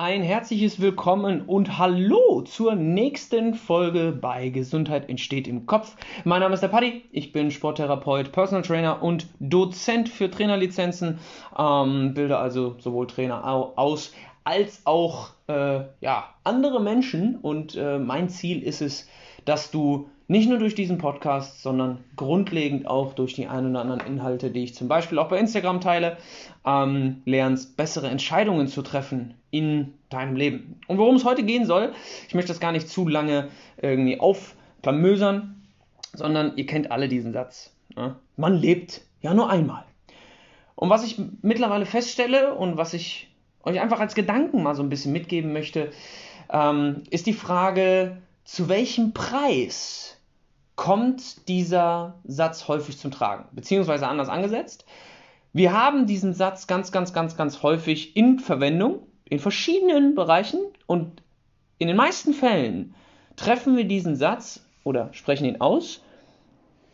ein herzliches Willkommen und Hallo zur nächsten Folge bei Gesundheit entsteht im Kopf. Mein Name ist der Paddy, ich bin Sporttherapeut, Personal Trainer und Dozent für Trainerlizenzen, ähm, bilde also sowohl Trainer aus als auch äh, ja, andere Menschen und äh, mein Ziel ist es, dass du nicht nur durch diesen Podcast, sondern grundlegend auch durch die ein oder anderen Inhalte, die ich zum Beispiel auch bei Instagram teile, ähm, lernst, bessere Entscheidungen zu treffen in deinem Leben. Und worum es heute gehen soll, ich möchte das gar nicht zu lange irgendwie aufklamösern, sondern ihr kennt alle diesen Satz. Ne? Man lebt ja nur einmal. Und was ich mittlerweile feststelle und was ich euch einfach als Gedanken mal so ein bisschen mitgeben möchte, ähm, ist die Frage, zu welchem Preis kommt dieser Satz häufig zum Tragen? Beziehungsweise anders angesetzt, wir haben diesen Satz ganz, ganz, ganz, ganz häufig in Verwendung in verschiedenen Bereichen und in den meisten Fällen treffen wir diesen Satz oder sprechen ihn aus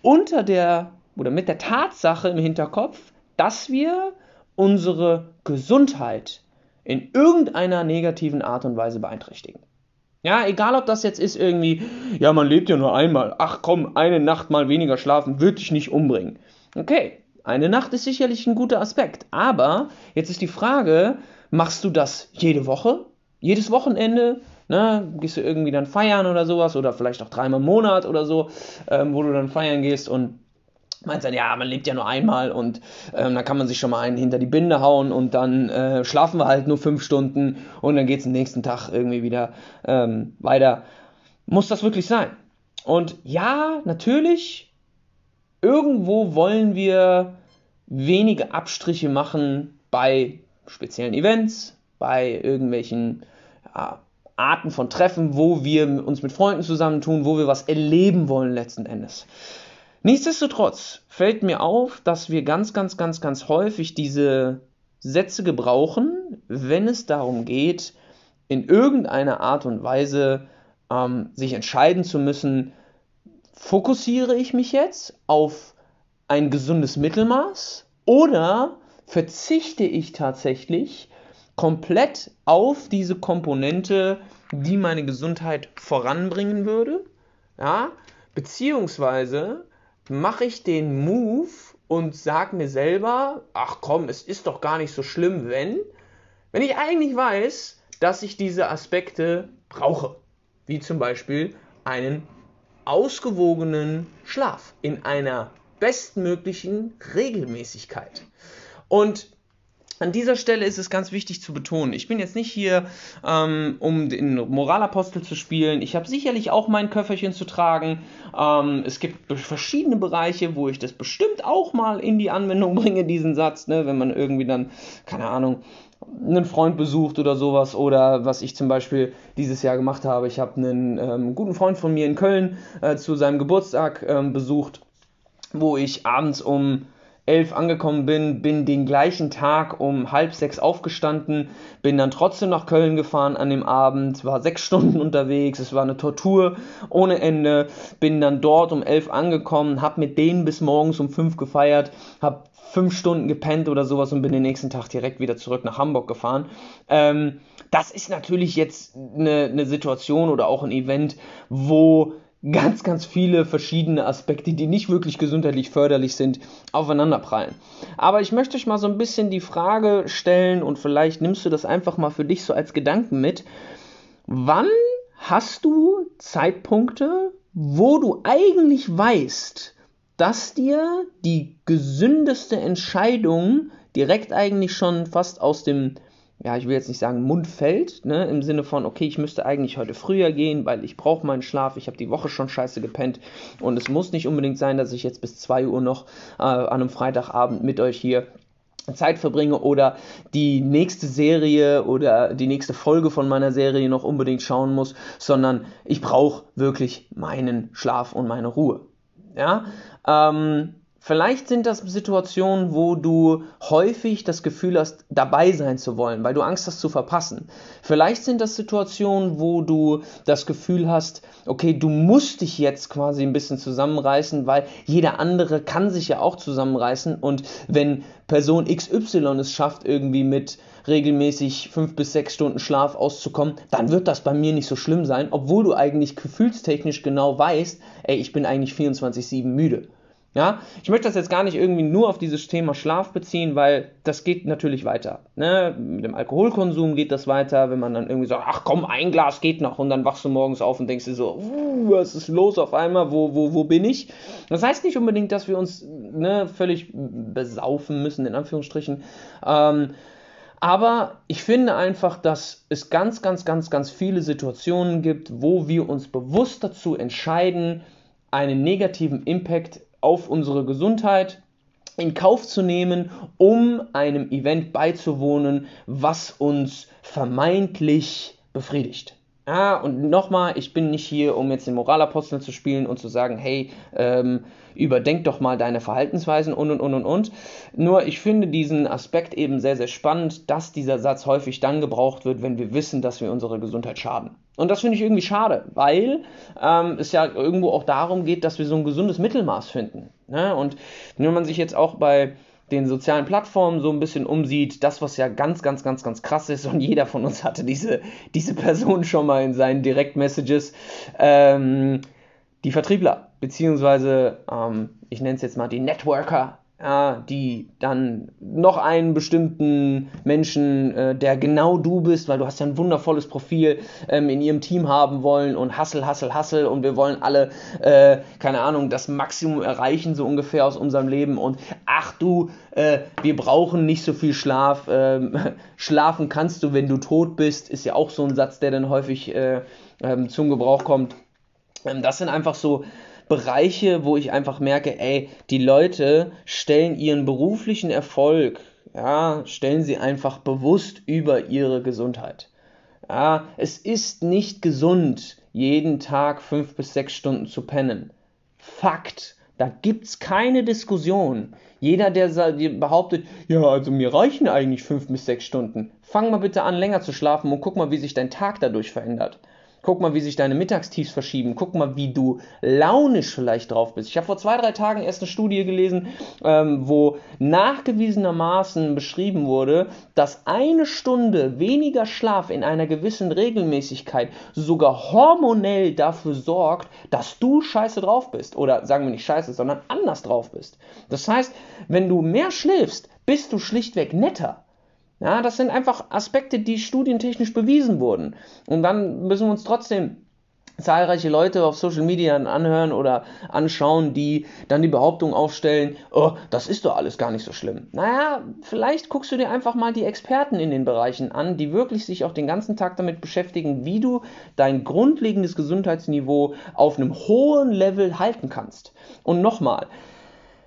unter der oder mit der Tatsache im Hinterkopf, dass wir unsere Gesundheit in irgendeiner negativen Art und Weise beeinträchtigen. Ja, egal ob das jetzt ist irgendwie, ja, man lebt ja nur einmal. Ach komm, eine Nacht mal weniger schlafen wird dich nicht umbringen. Okay, eine Nacht ist sicherlich ein guter Aspekt. Aber jetzt ist die Frage, machst du das jede Woche? Jedes Wochenende? Ne, gehst du irgendwie dann feiern oder sowas oder vielleicht auch dreimal im Monat oder so, ähm, wo du dann feiern gehst und meinst dann, ja, man lebt ja nur einmal und ähm, dann kann man sich schon mal einen hinter die Binde hauen und dann äh, schlafen wir halt nur fünf Stunden und dann geht es am nächsten Tag irgendwie wieder ähm, weiter. Muss das wirklich sein? Und ja, natürlich, irgendwo wollen wir wenige Abstriche machen bei speziellen Events, bei irgendwelchen ja, Arten von Treffen, wo wir uns mit Freunden zusammentun, wo wir was erleben wollen letzten Endes. Nichtsdestotrotz fällt mir auf, dass wir ganz, ganz, ganz, ganz häufig diese Sätze gebrauchen, wenn es darum geht, in irgendeiner Art und Weise ähm, sich entscheiden zu müssen, fokussiere ich mich jetzt auf ein gesundes Mittelmaß oder verzichte ich tatsächlich komplett auf diese Komponente, die meine Gesundheit voranbringen würde, ja, beziehungsweise mache ich den Move und sage mir selber, ach komm, es ist doch gar nicht so schlimm, wenn, wenn ich eigentlich weiß, dass ich diese Aspekte brauche, wie zum Beispiel einen ausgewogenen Schlaf in einer bestmöglichen Regelmäßigkeit. Und an dieser Stelle ist es ganz wichtig zu betonen, ich bin jetzt nicht hier, ähm, um den Moralapostel zu spielen. Ich habe sicherlich auch mein Köfferchen zu tragen. Ähm, es gibt verschiedene Bereiche, wo ich das bestimmt auch mal in die Anwendung bringe, diesen Satz, ne? wenn man irgendwie dann, keine Ahnung, einen Freund besucht oder sowas oder was ich zum Beispiel dieses Jahr gemacht habe. Ich habe einen ähm, guten Freund von mir in Köln äh, zu seinem Geburtstag ähm, besucht, wo ich abends um elf angekommen bin, bin den gleichen Tag um halb sechs aufgestanden, bin dann trotzdem nach Köln gefahren an dem Abend, war sechs Stunden unterwegs, es war eine Tortur ohne Ende, bin dann dort um elf angekommen, hab mit denen bis morgens um fünf gefeiert, hab fünf Stunden gepennt oder sowas und bin den nächsten Tag direkt wieder zurück nach Hamburg gefahren. Ähm, das ist natürlich jetzt eine, eine Situation oder auch ein Event, wo ganz, ganz viele verschiedene Aspekte, die nicht wirklich gesundheitlich förderlich sind, aufeinanderprallen. Aber ich möchte euch mal so ein bisschen die Frage stellen und vielleicht nimmst du das einfach mal für dich so als Gedanken mit. Wann hast du Zeitpunkte, wo du eigentlich weißt, dass dir die gesündeste Entscheidung direkt eigentlich schon fast aus dem ja, ich will jetzt nicht sagen Mund fällt, ne, im Sinne von, okay, ich müsste eigentlich heute früher gehen, weil ich brauche meinen Schlaf, ich habe die Woche schon scheiße gepennt und es muss nicht unbedingt sein, dass ich jetzt bis 2 Uhr noch äh, an einem Freitagabend mit euch hier Zeit verbringe oder die nächste Serie oder die nächste Folge von meiner Serie noch unbedingt schauen muss, sondern ich brauche wirklich meinen Schlaf und meine Ruhe. Ja, ähm, Vielleicht sind das Situationen, wo du häufig das Gefühl hast, dabei sein zu wollen, weil du Angst hast zu verpassen. Vielleicht sind das Situationen, wo du das Gefühl hast, okay, du musst dich jetzt quasi ein bisschen zusammenreißen, weil jeder andere kann sich ja auch zusammenreißen und wenn Person XY es schafft, irgendwie mit regelmäßig fünf bis sechs Stunden Schlaf auszukommen, dann wird das bei mir nicht so schlimm sein, obwohl du eigentlich gefühlstechnisch genau weißt, ey, ich bin eigentlich 24-7 müde. Ja, ich möchte das jetzt gar nicht irgendwie nur auf dieses Thema Schlaf beziehen, weil das geht natürlich weiter. Ne? Mit dem Alkoholkonsum geht das weiter, wenn man dann irgendwie sagt, ach komm, ein Glas geht noch und dann wachst du morgens auf und denkst dir so, uh, was ist los auf einmal, wo, wo, wo bin ich? Das heißt nicht unbedingt, dass wir uns ne, völlig besaufen müssen, in Anführungsstrichen. Ähm, aber ich finde einfach, dass es ganz, ganz, ganz, ganz viele Situationen gibt, wo wir uns bewusst dazu entscheiden, einen negativen Impact auf unsere Gesundheit in Kauf zu nehmen, um einem Event beizuwohnen, was uns vermeintlich befriedigt. Ja, und nochmal, ich bin nicht hier, um jetzt den Moralapostel zu spielen und zu sagen, hey, ähm, überdenk doch mal deine Verhaltensweisen und und und und und. Nur ich finde diesen Aspekt eben sehr, sehr spannend, dass dieser Satz häufig dann gebraucht wird, wenn wir wissen, dass wir unsere Gesundheit schaden. Und das finde ich irgendwie schade, weil ähm, es ja irgendwo auch darum geht, dass wir so ein gesundes Mittelmaß finden. Ne? Und wenn man sich jetzt auch bei den sozialen Plattformen so ein bisschen umsieht, das, was ja ganz, ganz, ganz, ganz krass ist und jeder von uns hatte diese, diese Person schon mal in seinen Direktmessages, ähm, die Vertriebler, beziehungsweise ähm, ich nenne es jetzt mal die Networker, ja, die dann noch einen bestimmten Menschen, äh, der genau du bist, weil du hast ja ein wundervolles Profil, ähm, in ihrem Team haben wollen und Hassel, Hassel, Hassel und wir wollen alle, äh, keine Ahnung, das Maximum erreichen, so ungefähr aus unserem Leben und ach du, äh, wir brauchen nicht so viel Schlaf, ähm, schlafen kannst du, wenn du tot bist, ist ja auch so ein Satz, der dann häufig äh, ähm, zum Gebrauch kommt. Ähm, das sind einfach so Bereiche, wo ich einfach merke, ey, die Leute stellen ihren beruflichen Erfolg, ja, stellen sie einfach bewusst über ihre Gesundheit. Ja, es ist nicht gesund, jeden Tag fünf bis sechs Stunden zu pennen. Fakt. Da gibt's keine Diskussion. Jeder, der behauptet, ja, also mir reichen eigentlich fünf bis sechs Stunden, fang mal bitte an, länger zu schlafen und guck mal, wie sich dein Tag dadurch verändert. Guck mal, wie sich deine Mittagstiefs verschieben. Guck mal, wie du launisch vielleicht drauf bist. Ich habe vor zwei, drei Tagen erst eine Studie gelesen, ähm, wo nachgewiesenermaßen beschrieben wurde, dass eine Stunde weniger Schlaf in einer gewissen Regelmäßigkeit sogar hormonell dafür sorgt, dass du scheiße drauf bist. Oder sagen wir nicht scheiße, sondern anders drauf bist. Das heißt, wenn du mehr schläfst, bist du schlichtweg netter. Ja, das sind einfach Aspekte, die studientechnisch bewiesen wurden. Und dann müssen wir uns trotzdem zahlreiche Leute auf Social Media anhören oder anschauen, die dann die Behauptung aufstellen, oh, das ist doch alles gar nicht so schlimm. Naja, vielleicht guckst du dir einfach mal die Experten in den Bereichen an, die wirklich sich auch den ganzen Tag damit beschäftigen, wie du dein grundlegendes Gesundheitsniveau auf einem hohen Level halten kannst. Und nochmal,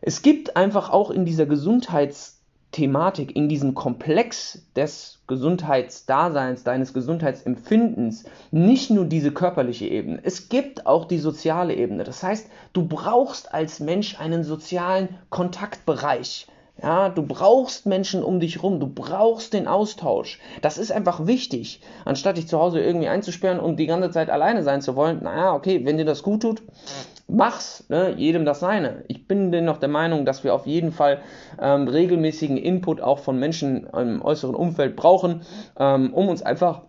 es gibt einfach auch in dieser Gesundheits- Thematik, in diesem Komplex des Gesundheitsdaseins, deines Gesundheitsempfindens, nicht nur diese körperliche Ebene. Es gibt auch die soziale Ebene. Das heißt, du brauchst als Mensch einen sozialen Kontaktbereich. Ja, du brauchst Menschen um dich rum, du brauchst den Austausch. Das ist einfach wichtig. Anstatt dich zu Hause irgendwie einzusperren und die ganze Zeit alleine sein zu wollen, naja, okay, wenn dir das gut tut, mach's, ne? jedem das seine. Ich bin dennoch der Meinung, dass wir auf jeden Fall ähm, regelmäßigen Input auch von Menschen im äußeren Umfeld brauchen, ähm, um uns einfach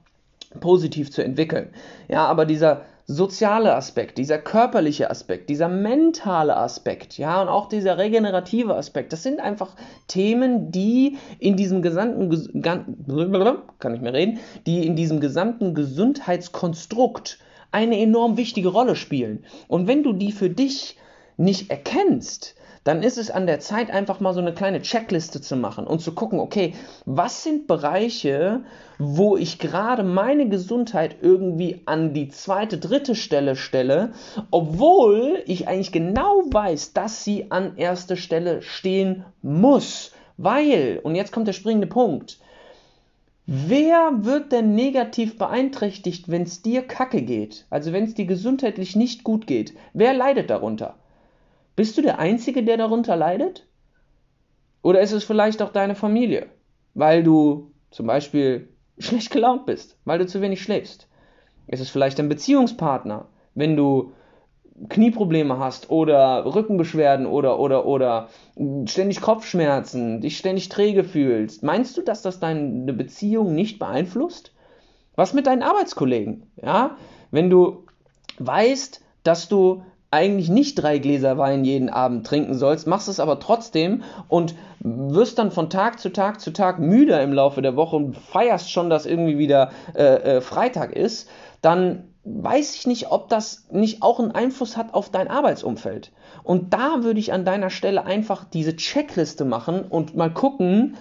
positiv zu entwickeln. Ja, aber dieser soziale Aspekt, dieser körperliche Aspekt, dieser mentale Aspekt, ja, und auch dieser regenerative Aspekt, das sind einfach Themen, die in diesem gesamten, kann ich mehr reden, die in diesem gesamten Gesundheitskonstrukt eine enorm wichtige Rolle spielen. Und wenn du die für dich nicht erkennst, dann ist es an der Zeit, einfach mal so eine kleine Checkliste zu machen und zu gucken, okay, was sind Bereiche, wo ich gerade meine Gesundheit irgendwie an die zweite, dritte Stelle stelle, obwohl ich eigentlich genau weiß, dass sie an erster Stelle stehen muss. Weil, und jetzt kommt der springende Punkt, Wer wird denn negativ beeinträchtigt, wenn es dir kacke geht? Also wenn es dir gesundheitlich nicht gut geht? Wer leidet darunter? Bist du der Einzige, der darunter leidet? Oder ist es vielleicht auch deine Familie, weil du zum Beispiel schlecht gelaunt bist, weil du zu wenig schläfst? Ist es vielleicht dein Beziehungspartner, wenn du Knieprobleme hast oder Rückenbeschwerden oder, oder, oder ständig Kopfschmerzen, dich ständig träge fühlst, meinst du, dass das deine Beziehung nicht beeinflusst? Was mit deinen Arbeitskollegen? Ja, wenn du weißt, dass du eigentlich nicht drei Gläser Wein jeden Abend trinken sollst, machst es aber trotzdem und wirst dann von Tag zu Tag zu Tag müder im Laufe der Woche und feierst schon, dass irgendwie wieder äh, äh, Freitag ist, dann weiß ich nicht, ob das nicht auch einen Einfluss hat auf dein Arbeitsumfeld. Und da würde ich an deiner Stelle einfach diese Checkliste machen und mal gucken,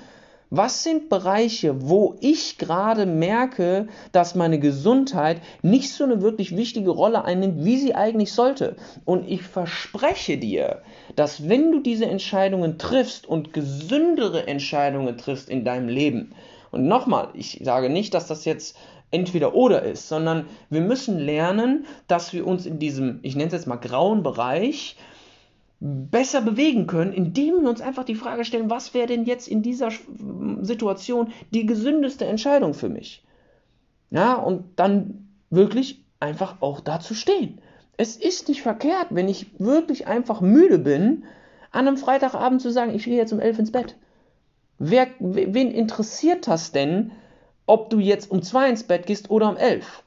was sind Bereiche, wo ich gerade merke, dass meine Gesundheit nicht so eine wirklich wichtige Rolle einnimmt, wie sie eigentlich sollte? Und ich verspreche dir, dass wenn du diese Entscheidungen triffst und gesündere Entscheidungen triffst in deinem Leben, und nochmal, ich sage nicht, dass das jetzt entweder oder ist, sondern wir müssen lernen, dass wir uns in diesem, ich nenne es jetzt mal grauen Bereich, besser bewegen können, indem wir uns einfach die Frage stellen, was wäre denn jetzt in dieser Situation die gesündeste Entscheidung für mich? Ja, und dann wirklich einfach auch dazu stehen. Es ist nicht verkehrt, wenn ich wirklich einfach müde bin, an einem Freitagabend zu sagen, ich gehe jetzt um elf ins Bett. Wer, wen interessiert das denn, ob du jetzt um zwei ins Bett gehst oder um elf?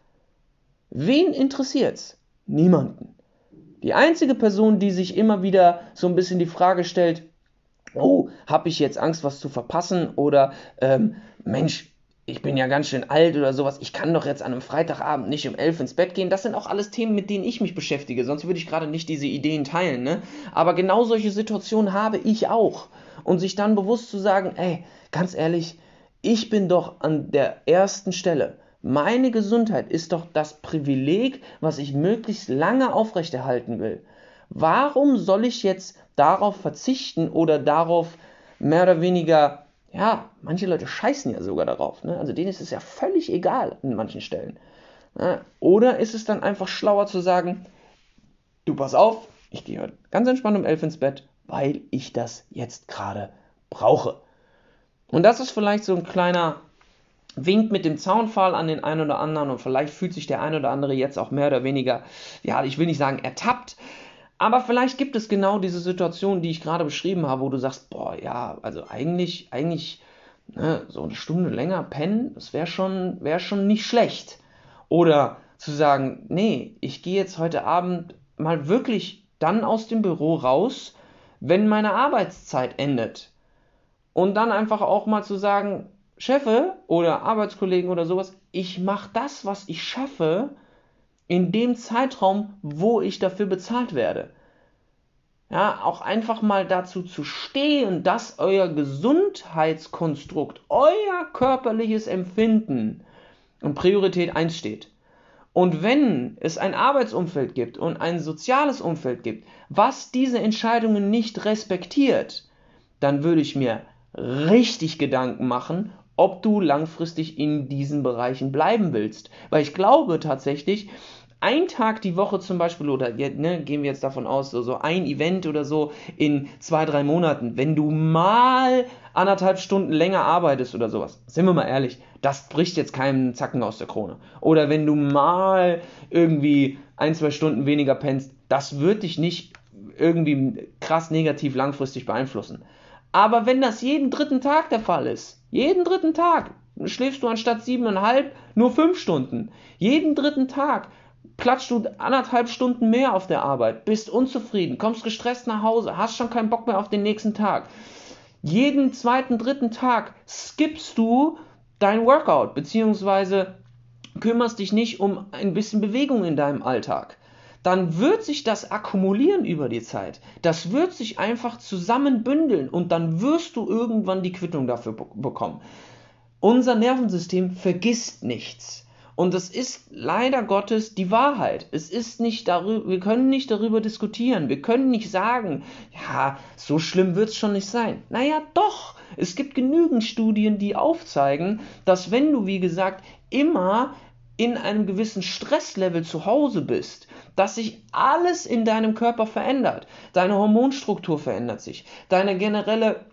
Wen interessiert's? Niemanden. Die einzige Person, die sich immer wieder so ein bisschen die Frage stellt, oh, habe ich jetzt Angst, was zu verpassen? Oder ähm, Mensch, ich bin ja ganz schön alt oder sowas, ich kann doch jetzt an einem Freitagabend nicht um elf ins Bett gehen. Das sind auch alles Themen, mit denen ich mich beschäftige, sonst würde ich gerade nicht diese Ideen teilen. Ne? Aber genau solche Situationen habe ich auch. Und sich dann bewusst zu sagen, ey, ganz ehrlich, ich bin doch an der ersten Stelle. Meine Gesundheit ist doch das Privileg, was ich möglichst lange aufrechterhalten will. Warum soll ich jetzt darauf verzichten oder darauf mehr oder weniger, ja, manche Leute scheißen ja sogar darauf, ne? also denen ist es ja völlig egal an manchen Stellen. Ne? Oder ist es dann einfach schlauer zu sagen, du pass auf, ich gehe ganz entspannt um elf ins Bett, weil ich das jetzt gerade brauche. Und das ist vielleicht so ein kleiner winkt mit dem Zaunfall an den einen oder anderen und vielleicht fühlt sich der ein oder andere jetzt auch mehr oder weniger, ja, ich will nicht sagen ertappt, aber vielleicht gibt es genau diese Situation, die ich gerade beschrieben habe, wo du sagst, boah, ja, also eigentlich, eigentlich ne, so eine Stunde länger pennen, das wäre schon, wär schon nicht schlecht. Oder zu sagen, nee, ich gehe jetzt heute Abend mal wirklich dann aus dem Büro raus, wenn meine Arbeitszeit endet. Und dann einfach auch mal zu sagen, Chefe oder Arbeitskollegen oder sowas, ich mache das, was ich schaffe, in dem Zeitraum, wo ich dafür bezahlt werde. Ja, auch einfach mal dazu zu stehen, dass euer Gesundheitskonstrukt, euer körperliches Empfinden und Priorität 1 steht. Und wenn es ein Arbeitsumfeld gibt und ein soziales Umfeld gibt, was diese Entscheidungen nicht respektiert, dann würde ich mir richtig Gedanken machen, ob du langfristig in diesen Bereichen bleiben willst. Weil ich glaube tatsächlich, ein Tag die Woche zum Beispiel, oder ne, gehen wir jetzt davon aus, so, so ein Event oder so in zwei, drei Monaten, wenn du mal anderthalb Stunden länger arbeitest oder sowas, sind wir mal ehrlich, das bricht jetzt keinen Zacken aus der Krone. Oder wenn du mal irgendwie ein, zwei Stunden weniger pennst, das wird dich nicht irgendwie krass negativ langfristig beeinflussen. Aber wenn das jeden dritten Tag der Fall ist, jeden dritten Tag schläfst du anstatt siebeneinhalb nur fünf Stunden, jeden dritten Tag klatscht du anderthalb Stunden mehr auf der Arbeit, bist unzufrieden, kommst gestresst nach Hause, hast schon keinen Bock mehr auf den nächsten Tag. Jeden zweiten, dritten Tag skippst du dein Workout, beziehungsweise kümmerst dich nicht um ein bisschen Bewegung in deinem Alltag dann wird sich das akkumulieren über die Zeit. Das wird sich einfach zusammenbündeln und dann wirst du irgendwann die Quittung dafür bekommen. Unser Nervensystem vergisst nichts. Und das ist leider Gottes die Wahrheit. Es ist nicht darüber, wir können nicht darüber diskutieren. Wir können nicht sagen, ja, so schlimm wird es schon nicht sein. Naja, doch. Es gibt genügend Studien, die aufzeigen, dass wenn du, wie gesagt, immer in einem gewissen Stresslevel zu Hause bist, dass sich alles in deinem Körper verändert. Deine Hormonstruktur verändert sich, deine generelle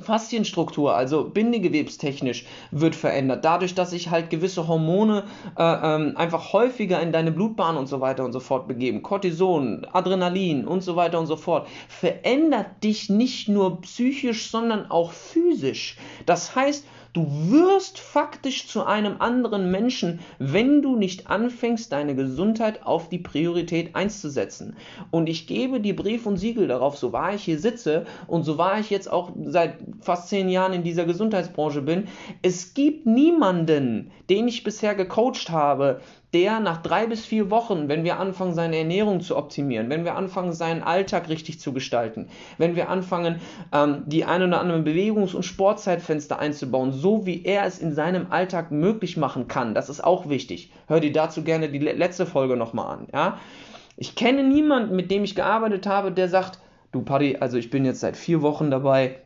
Faszienstruktur, also bindegewebstechnisch, wird verändert. Dadurch, dass sich halt gewisse Hormone äh, ähm, einfach häufiger in deine Blutbahn und so weiter und so fort begeben. Cortison, Adrenalin und so weiter und so fort. Verändert dich nicht nur psychisch, sondern auch physisch. Das heißt, Du wirst faktisch zu einem anderen Menschen, wenn du nicht anfängst, deine Gesundheit auf die Priorität 1 zu setzen. Und ich gebe dir Brief und Siegel darauf, so wahr ich hier sitze und so wahr ich jetzt auch seit fast zehn Jahren in dieser Gesundheitsbranche bin, es gibt niemanden, den ich bisher gecoacht habe, der nach drei bis vier Wochen, wenn wir anfangen, seine Ernährung zu optimieren, wenn wir anfangen, seinen Alltag richtig zu gestalten, wenn wir anfangen, ähm, die ein oder anderen Bewegungs- und Sportzeitfenster einzubauen, so wie er es in seinem Alltag möglich machen kann, das ist auch wichtig. Hör dir dazu gerne die letzte Folge nochmal an. Ja? Ich kenne niemanden, mit dem ich gearbeitet habe, der sagt, du Paddy, also ich bin jetzt seit vier Wochen dabei,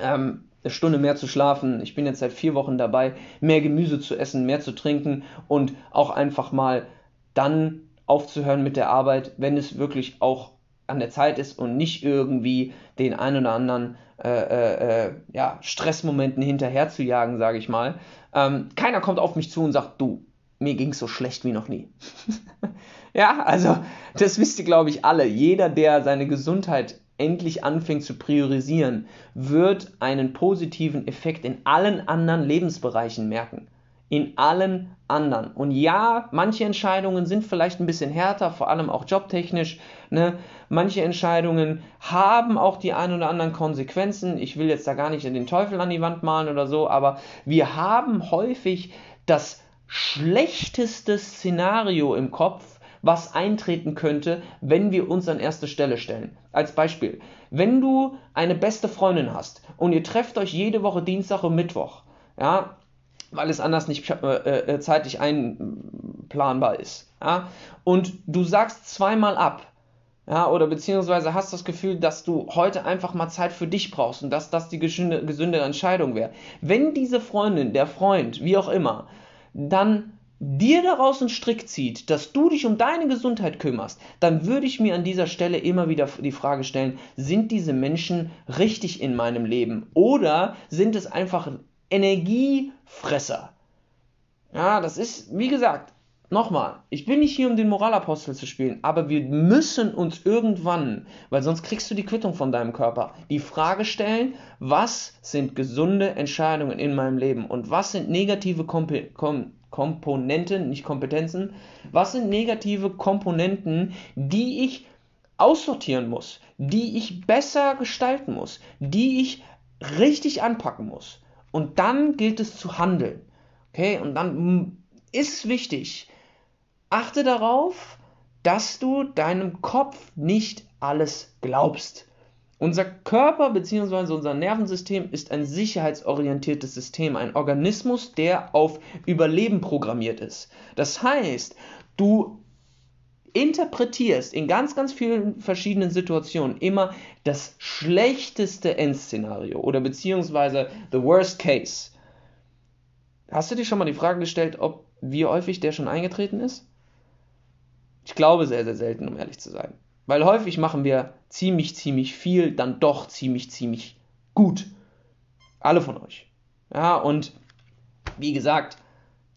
ähm, eine Stunde mehr zu schlafen. Ich bin jetzt seit vier Wochen dabei, mehr Gemüse zu essen, mehr zu trinken und auch einfach mal dann aufzuhören mit der Arbeit, wenn es wirklich auch an der Zeit ist und nicht irgendwie den ein oder anderen äh, äh, äh ja, Stressmomenten hinterher zu jagen, sage ich mal. Ähm, keiner kommt auf mich zu und sagt, du, mir ging es so schlecht wie noch nie. ja, also das wisst ihr, glaube ich, alle. Jeder, der seine Gesundheit endlich anfängt zu priorisieren, wird einen positiven Effekt in allen anderen Lebensbereichen merken. In allen anderen. Und ja, manche Entscheidungen sind vielleicht ein bisschen härter, vor allem auch jobtechnisch. Ne? Manche Entscheidungen haben auch die ein oder anderen Konsequenzen. Ich will jetzt da gar nicht den Teufel an die Wand malen oder so, aber wir haben häufig das schlechteste Szenario im Kopf, was eintreten könnte, wenn wir uns an erste Stelle stellen. Als Beispiel, wenn du eine beste Freundin hast und ihr trefft euch jede Woche Dienstag und Mittwoch, ja, weil es anders nicht äh, äh, zeitlich einplanbar ist, ja, und du sagst zweimal ab, ja, oder beziehungsweise hast das Gefühl, dass du heute einfach mal Zeit für dich brauchst und dass das die gesünde, Entscheidung wäre. Wenn diese Freundin, der Freund, wie auch immer, dann dir daraus einen Strick zieht, dass du dich um deine Gesundheit kümmerst, dann würde ich mir an dieser Stelle immer wieder die Frage stellen, sind diese Menschen richtig in meinem Leben oder sind es einfach Energiefresser? Ja, das ist, wie gesagt, nochmal, ich bin nicht hier, um den Moralapostel zu spielen, aber wir müssen uns irgendwann, weil sonst kriegst du die Quittung von deinem Körper, die Frage stellen, was sind gesunde Entscheidungen in meinem Leben und was sind negative Kom Kom Komponenten, nicht Kompetenzen. Was sind negative Komponenten, die ich aussortieren muss, die ich besser gestalten muss, die ich richtig anpacken muss. Und dann gilt es zu handeln. Okay, und dann ist wichtig, achte darauf, dass du deinem Kopf nicht alles glaubst. Unser Körper bzw. unser Nervensystem ist ein sicherheitsorientiertes System, ein Organismus, der auf Überleben programmiert ist. Das heißt, du interpretierst in ganz, ganz vielen verschiedenen Situationen immer das schlechteste Endszenario oder beziehungsweise the worst case. Hast du dir schon mal die Frage gestellt, ob wie häufig der schon eingetreten ist? Ich glaube sehr, sehr selten, um ehrlich zu sein. Weil häufig machen wir ziemlich, ziemlich viel, dann doch ziemlich, ziemlich gut. Alle von euch. Ja, und wie gesagt,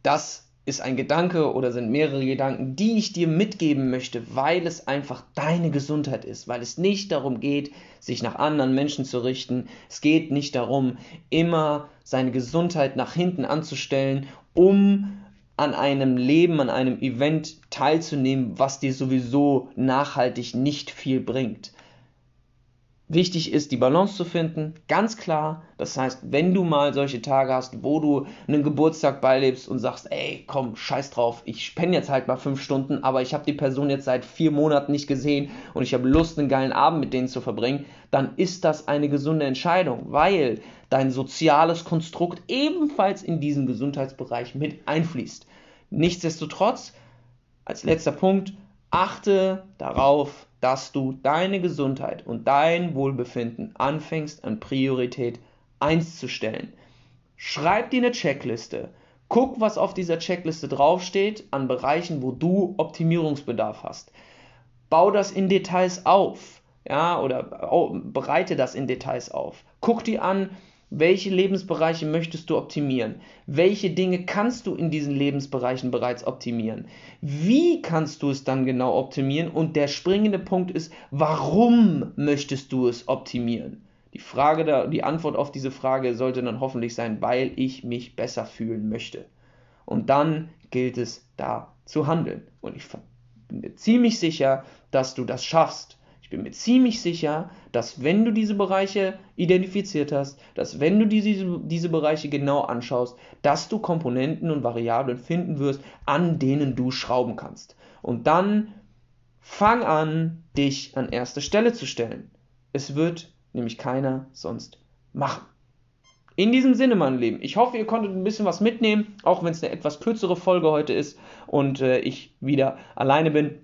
das ist ein Gedanke oder sind mehrere Gedanken, die ich dir mitgeben möchte, weil es einfach deine Gesundheit ist, weil es nicht darum geht, sich nach anderen Menschen zu richten. Es geht nicht darum, immer seine Gesundheit nach hinten anzustellen, um an einem Leben, an einem Event teilzunehmen, was dir sowieso nachhaltig nicht viel bringt. Wichtig ist, die Balance zu finden, ganz klar. Das heißt, wenn du mal solche Tage hast, wo du einen Geburtstag beilebst und sagst, ey, komm, scheiß drauf, ich spenne jetzt halt mal fünf Stunden, aber ich habe die Person jetzt seit vier Monaten nicht gesehen und ich habe Lust, einen geilen Abend mit denen zu verbringen, dann ist das eine gesunde Entscheidung, weil dein soziales Konstrukt ebenfalls in diesen Gesundheitsbereich mit einfließt. Nichtsdestotrotz, als letzter Punkt, achte darauf, dass du deine Gesundheit und dein Wohlbefinden anfängst an Priorität 1 zu stellen. Schreib dir eine Checkliste. Guck, was auf dieser Checkliste draufsteht an Bereichen, wo du Optimierungsbedarf hast. bau das in Details auf, ja, oder bereite das in Details auf. Guck dir an, welche Lebensbereiche möchtest du optimieren? Welche Dinge kannst du in diesen Lebensbereichen bereits optimieren? Wie kannst du es dann genau optimieren? Und der springende Punkt ist, warum möchtest du es optimieren? Die Frage, die Antwort auf diese Frage sollte dann hoffentlich sein, weil ich mich besser fühlen möchte. Und dann gilt es da zu handeln. Und ich bin mir ziemlich sicher, dass du das schaffst. Ich bin mir ziemlich sicher, dass wenn du diese Bereiche identifiziert hast, dass wenn du diese, diese Bereiche genau anschaust, dass du Komponenten und Variablen finden wirst, an denen du schrauben kannst. Und dann fang an, dich an erste Stelle zu stellen. Es wird nämlich keiner sonst machen. In diesem Sinne, mein Lieben, ich hoffe, ihr konntet ein bisschen was mitnehmen, auch wenn es eine etwas kürzere Folge heute ist und äh, ich wieder alleine bin.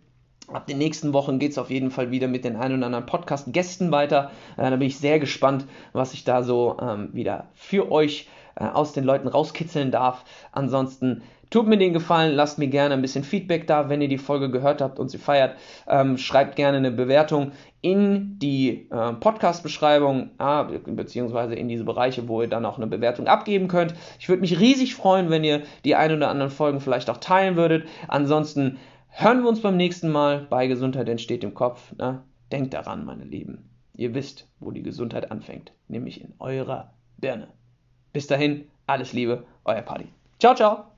Ab den nächsten Wochen geht es auf jeden Fall wieder mit den ein oder anderen Podcast-Gästen weiter. Äh, da bin ich sehr gespannt, was ich da so ähm, wieder für euch äh, aus den Leuten rauskitzeln darf. Ansonsten tut mir den Gefallen, lasst mir gerne ein bisschen Feedback da, wenn ihr die Folge gehört habt und sie feiert. Ähm, schreibt gerne eine Bewertung in die äh, Podcast-Beschreibung, äh, beziehungsweise in diese Bereiche, wo ihr dann auch eine Bewertung abgeben könnt. Ich würde mich riesig freuen, wenn ihr die ein oder anderen Folgen vielleicht auch teilen würdet. Ansonsten hören wir uns beim nächsten Mal bei Gesundheit entsteht im Kopf. Ne? Denkt daran, meine Lieben. Ihr wisst, wo die Gesundheit anfängt, nämlich in eurer Birne. Bis dahin, alles Liebe, euer Paddy. Ciao, ciao.